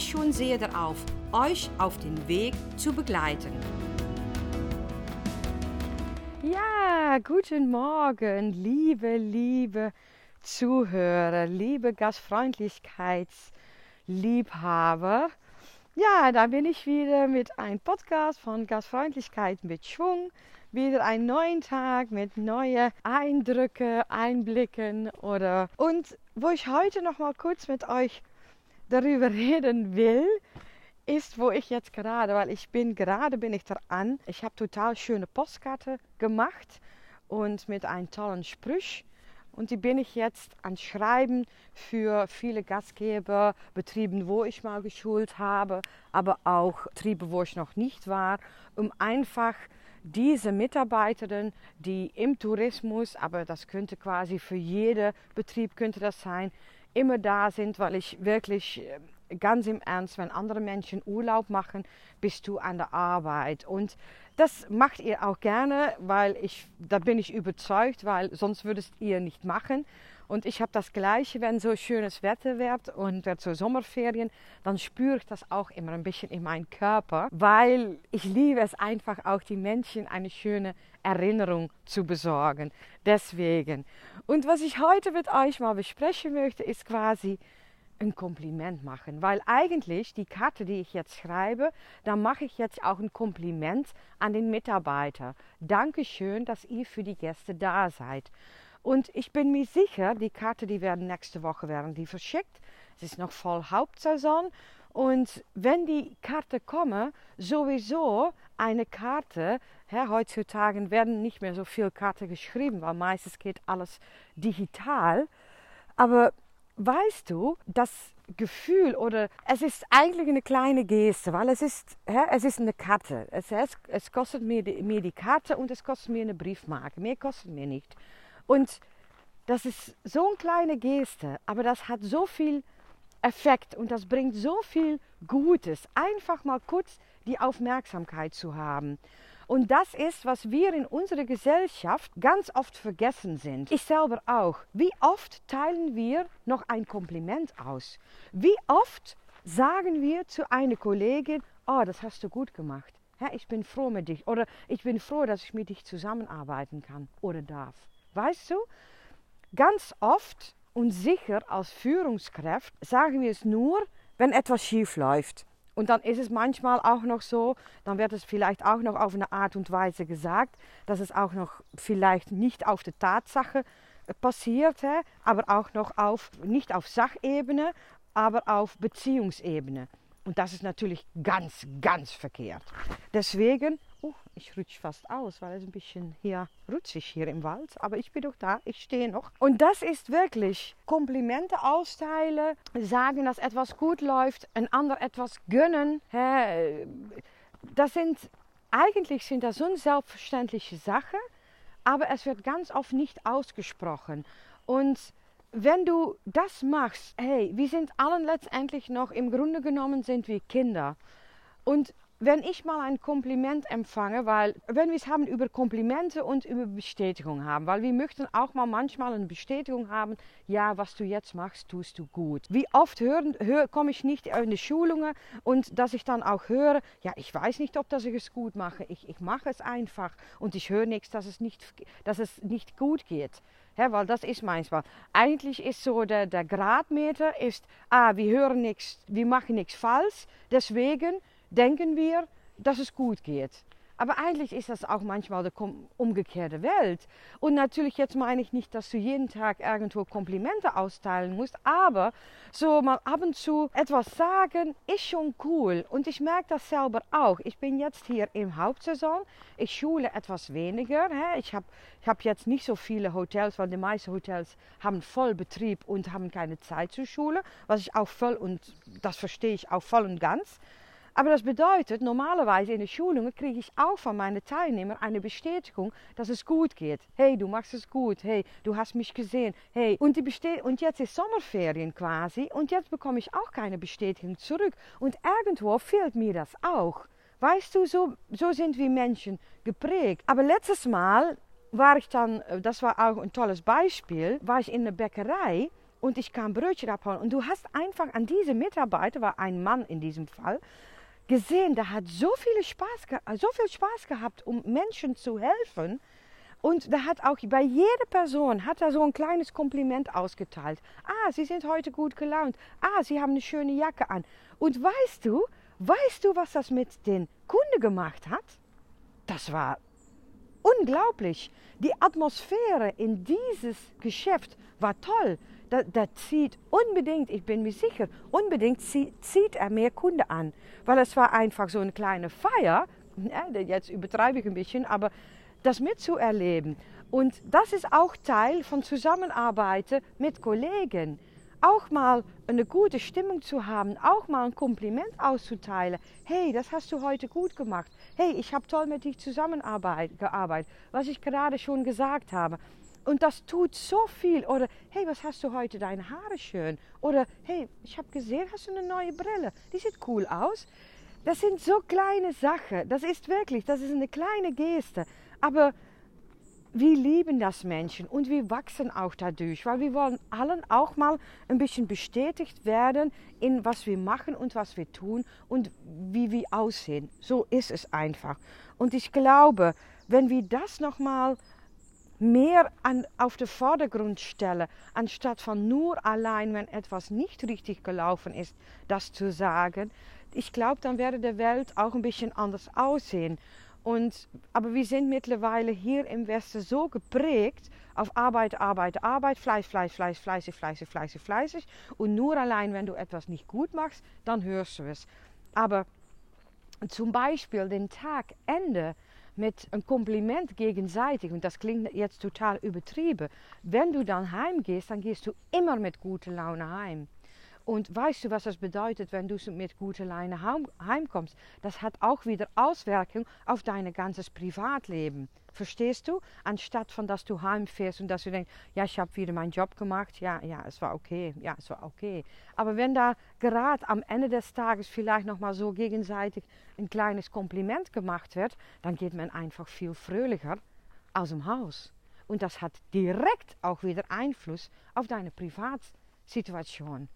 schon sehr darauf, euch auf den Weg zu begleiten. Ja, guten Morgen, liebe, liebe Zuhörer, liebe Gastfreundlichkeitsliebhaber. Ja, da bin ich wieder mit einem Podcast von Gastfreundlichkeit mit Schwung. Wieder einen neuen Tag mit neuen Eindrücken, Einblicken oder und wo ich heute noch mal kurz mit euch darüber reden will, ist, wo ich jetzt gerade, weil ich bin gerade bin ich dran. Ich habe total schöne Postkarte gemacht und mit einem tollen Sprüch. Und die bin ich jetzt an Schreiben für viele Gastgeber, Betrieben, wo ich mal geschult habe, aber auch Betriebe, wo ich noch nicht war, um einfach diese Mitarbeiterin, die im Tourismus, aber das könnte quasi für jeden Betrieb könnte das sein, immer da sind, weil ich wirklich äh, ganz im Ernst, wenn andere Menschen Urlaub machen, bist du an der Arbeit. Und das macht ihr auch gerne, weil ich, da bin ich überzeugt, weil sonst würdest ihr nicht machen. Und ich habe das Gleiche, wenn so schönes Wetter wird und wird so Sommerferien, dann spüre ich das auch immer ein bisschen in meinem Körper, weil ich liebe es einfach auch, die Menschen eine schöne Erinnerung zu besorgen. Deswegen. Und was ich heute mit euch mal besprechen möchte, ist quasi, ein Kompliment machen, weil eigentlich die Karte, die ich jetzt schreibe, da mache ich jetzt auch ein Kompliment an den Mitarbeiter. Dankeschön, dass ihr für die Gäste da seid. Und ich bin mir sicher, die Karte, die werden nächste Woche werden die verschickt. Es ist noch voll Hauptsaison. Und wenn die Karte kommen, sowieso eine Karte, ja, heutzutage werden nicht mehr so viele Karten geschrieben, weil meistens geht alles digital. Aber weißt du, das Gefühl oder es ist eigentlich eine kleine Geste, weil es ist, hä, es ist eine Karte. Es, es, es kostet mir die, mir die Karte und es kostet mir eine Briefmarke. Mehr kostet mir nicht. Und das ist so eine kleine Geste, aber das hat so viel Effekt und das bringt so viel Gutes. Einfach mal kurz die Aufmerksamkeit zu haben. Und das ist, was wir in unserer Gesellschaft ganz oft vergessen sind. Ich selber auch. Wie oft teilen wir noch ein Kompliment aus? Wie oft sagen wir zu einer Kollegin, oh, das hast du gut gemacht. ich bin froh mit dich. Oder ich bin froh, dass ich mit dich zusammenarbeiten kann oder darf. Weißt du, ganz oft und sicher als Führungskraft sagen wir es nur, wenn etwas schief läuft. Und dann ist es manchmal auch noch so, dann wird es vielleicht auch noch auf eine Art und Weise gesagt, dass es auch noch vielleicht nicht auf der Tatsache passiert, aber auch noch auf, nicht auf Sachebene, aber auf Beziehungsebene. Und das ist natürlich ganz, ganz verkehrt. Deswegen, oh, ich rutsche fast aus, weil es ein bisschen hier rutschig hier im Wald. Aber ich bin doch da, ich stehe noch. Und das ist wirklich Komplimente austeilen, sagen, dass etwas gut läuft, ein anderer etwas gönnen. Das sind, eigentlich sind das so selbstverständliche Sachen, aber es wird ganz oft nicht ausgesprochen. Und wenn du das machst, hey, wir sind allen letztendlich noch, im Grunde genommen sind wir Kinder. Und wenn ich mal ein Kompliment empfange, weil wenn wir es haben über Komplimente und über Bestätigung haben, weil wir möchten auch mal manchmal eine Bestätigung haben, ja, was du jetzt machst, tust du gut. Wie oft hören, hör, komme ich nicht in die Schulungen und dass ich dann auch höre, ja, ich weiß nicht, ob das ich es gut mache, ich, ich mache es einfach und ich höre nichts, dass es nicht, dass es nicht gut geht. Ja, weil das ist manchmal. Eigentlich ist so der, der Gradmeter ist, ah, wir hören nichts, wir machen nichts falsch, deswegen denken wir, dass es gut geht. Aber eigentlich ist das auch manchmal die umgekehrte Welt. Und natürlich jetzt meine ich nicht, dass du jeden Tag irgendwo Komplimente austeilen musst, aber so mal ab und zu etwas sagen ist schon cool. Und ich merke das selber auch. Ich bin jetzt hier im Hauptsaison. Ich schule etwas weniger. Ich habe ich hab jetzt nicht so viele Hotels, weil die meisten Hotels haben Vollbetrieb und haben keine Zeit zur Schule. Was ich auch voll und das verstehe ich auch voll und ganz. Aber das bedeutet, normalerweise in den Schulungen kriege ich auch von meinen Teilnehmern eine Bestätigung, dass es gut geht. Hey, du machst es gut. Hey, du hast mich gesehen. Hey, und, die Bestät und jetzt ist Sommerferien quasi und jetzt bekomme ich auch keine Bestätigung zurück. Und irgendwo fehlt mir das auch. Weißt du, so, so sind wir Menschen geprägt. Aber letztes Mal war ich dann, äh, das war auch ein tolles Beispiel, war ich in der Bäckerei und ich kam Brötchen abholen. Und du hast einfach an diese Mitarbeiter, war ein Mann in diesem Fall, gesehen, der hat so, viel Spaß, so viel Spaß gehabt, um Menschen zu helfen. Und der hat auch bei jeder Person hat er so ein kleines Kompliment ausgeteilt. Ah, Sie sind heute gut gelaunt. Ah, Sie haben eine schöne Jacke an. Und weißt du, weißt du, was das mit den Kunden gemacht hat? Das war unglaublich. Die Atmosphäre in dieses Geschäft war toll das, das zieht unbedingt, ich bin mir sicher, unbedingt zieht, zieht er mehr Kunden an. Weil es war einfach so eine kleine Feier, jetzt übertreibe ich ein bisschen, aber das mitzuerleben. Und das ist auch Teil von Zusammenarbeiten mit Kollegen. Auch mal eine gute Stimmung zu haben, auch mal ein Kompliment auszuteilen. Hey, das hast du heute gut gemacht. Hey, ich habe toll mit dich zusammengearbeitet, was ich gerade schon gesagt habe. Und das tut so viel. Oder, hey, was hast du heute deine Haare schön? Oder, hey, ich habe gesehen, hast du eine neue Brille? Die sieht cool aus. Das sind so kleine Sachen. Das ist wirklich, das ist eine kleine Geste. Aber wir lieben das Menschen und wir wachsen auch dadurch, weil wir wollen allen auch mal ein bisschen bestätigt werden in was wir machen und was wir tun und wie wir aussehen. So ist es einfach. Und ich glaube, wenn wir das nochmal mal mehr an, auf den Vordergrund stellen, anstatt von nur allein, wenn etwas nicht richtig gelaufen ist, das zu sagen. Ich glaube, dann werde die Welt auch ein bisschen anders aussehen. Und, aber wir sind mittlerweile hier im Westen so geprägt auf Arbeit, Arbeit, Arbeit, Fleiß, Fleiß, Fleiß, fleißig, fleißig, fleißig, fleißig. Und nur allein, wenn du etwas nicht gut machst, dann hörst du es. Aber zum Beispiel den Tagende mit einem Kompliment gegenseitig, und das klingt jetzt total übertrieben, wenn du dann heimgehst, dann gehst du immer mit guter Laune heim. Und weißt du, was das bedeutet, wenn du mit guter Laune heimkommst? Das hat auch wieder Auswirkungen auf dein ganzes Privatleben. Verstehst du? Anstatt von, dass du heimfährst und dass du denkst, ja, ich habe wieder meinen Job gemacht, ja, ja, es war okay, ja, es war okay. Aber wenn da gerade am Ende des Tages vielleicht nochmal so gegenseitig ein kleines Kompliment gemacht wird, dann geht man einfach viel fröhlicher aus dem Haus. Und das hat direkt auch wieder Einfluss auf deine Privatsituation.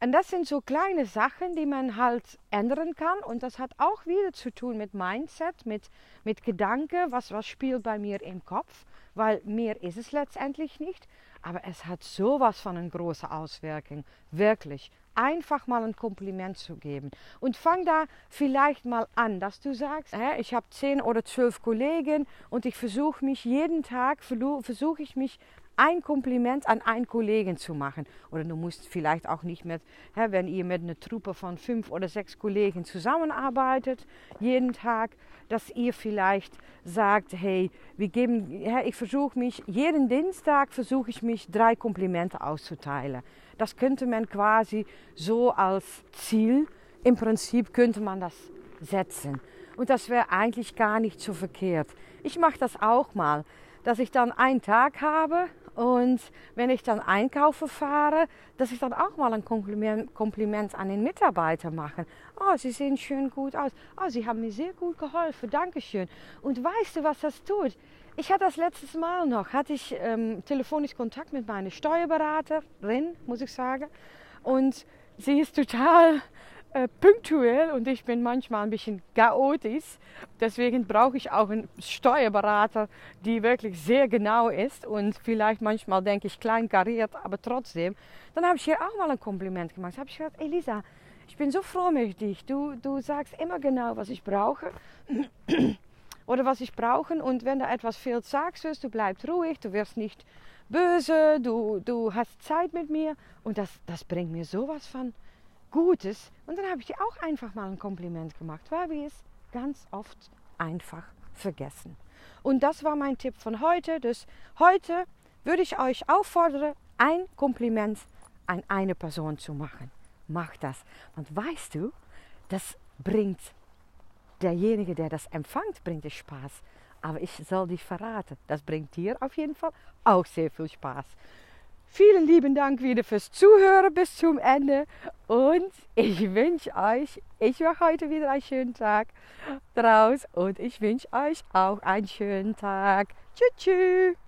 Und das sind so kleine Sachen, die man halt ändern kann. Und das hat auch wieder zu tun mit Mindset, mit, mit Gedanken, was, was spielt bei mir im Kopf. Weil mehr ist es letztendlich nicht. Aber es hat sowas von eine große Auswirkung. Wirklich. Einfach mal ein Kompliment zu geben. Und fang da vielleicht mal an, dass du sagst, hä, ich habe zehn oder zwölf Kollegen und ich versuche mich jeden Tag, versuche ich mich ein Kompliment an einen Kollegen zu machen. Oder du musst vielleicht auch nicht mit, wenn ihr mit einer Truppe von fünf oder sechs Kollegen zusammenarbeitet, jeden Tag, dass ihr vielleicht sagt, hey, wir geben, ich versuche mich, jeden Dienstag versuche ich mich drei Komplimente auszuteilen. Das könnte man quasi so als Ziel, im Prinzip könnte man das setzen. Und das wäre eigentlich gar nicht so verkehrt. Ich mache das auch mal, dass ich dann einen Tag habe und wenn ich dann einkaufen fahre, dass ich dann auch mal ein Kompliment, Kompliment an den Mitarbeiter mache. Oh, Sie sehen schön gut aus. Oh, Sie haben mir sehr gut geholfen. Dankeschön. Und weißt du, was das tut? Ich hatte das letztes Mal noch, hatte ich ähm, telefonisch Kontakt mit meiner Steuerberaterin, muss ich sagen. Und sie ist total äh, punktuell und ich bin manchmal ein bisschen chaotisch. Deswegen brauche ich auch einen Steuerberater, die wirklich sehr genau ist und vielleicht manchmal denke ich klein kariert, aber trotzdem. Dann habe ich ihr auch mal ein Kompliment gemacht. Da habe ich gesagt, Elisa, ich bin so froh mit dich. Du, du sagst immer genau, was ich brauche. oder was ich brauche. Und wenn da etwas fehlt, sagst du es, du bleibst ruhig, du wirst nicht böse, du, du hast Zeit mit mir. Und das, das bringt mir sowas von Gutes. Und dann habe ich dir auch einfach mal ein Kompliment gemacht, weil wir es ganz oft einfach vergessen. Und das war mein Tipp von heute. Dus heute würde ich euch auffordern, ein Kompliment an eine Person zu machen. Mach das. Und weißt du, das bringt derjenige, der das empfängt, bringt es Spaß. Aber ich soll dich verraten, das bringt dir auf jeden Fall auch sehr viel Spaß. Vielen lieben Dank wieder fürs Zuhören bis zum Ende. Und ich wünsche euch, ich mache heute wieder einen schönen Tag draus. Und ich wünsche euch auch einen schönen Tag. Tschüss, tschüss.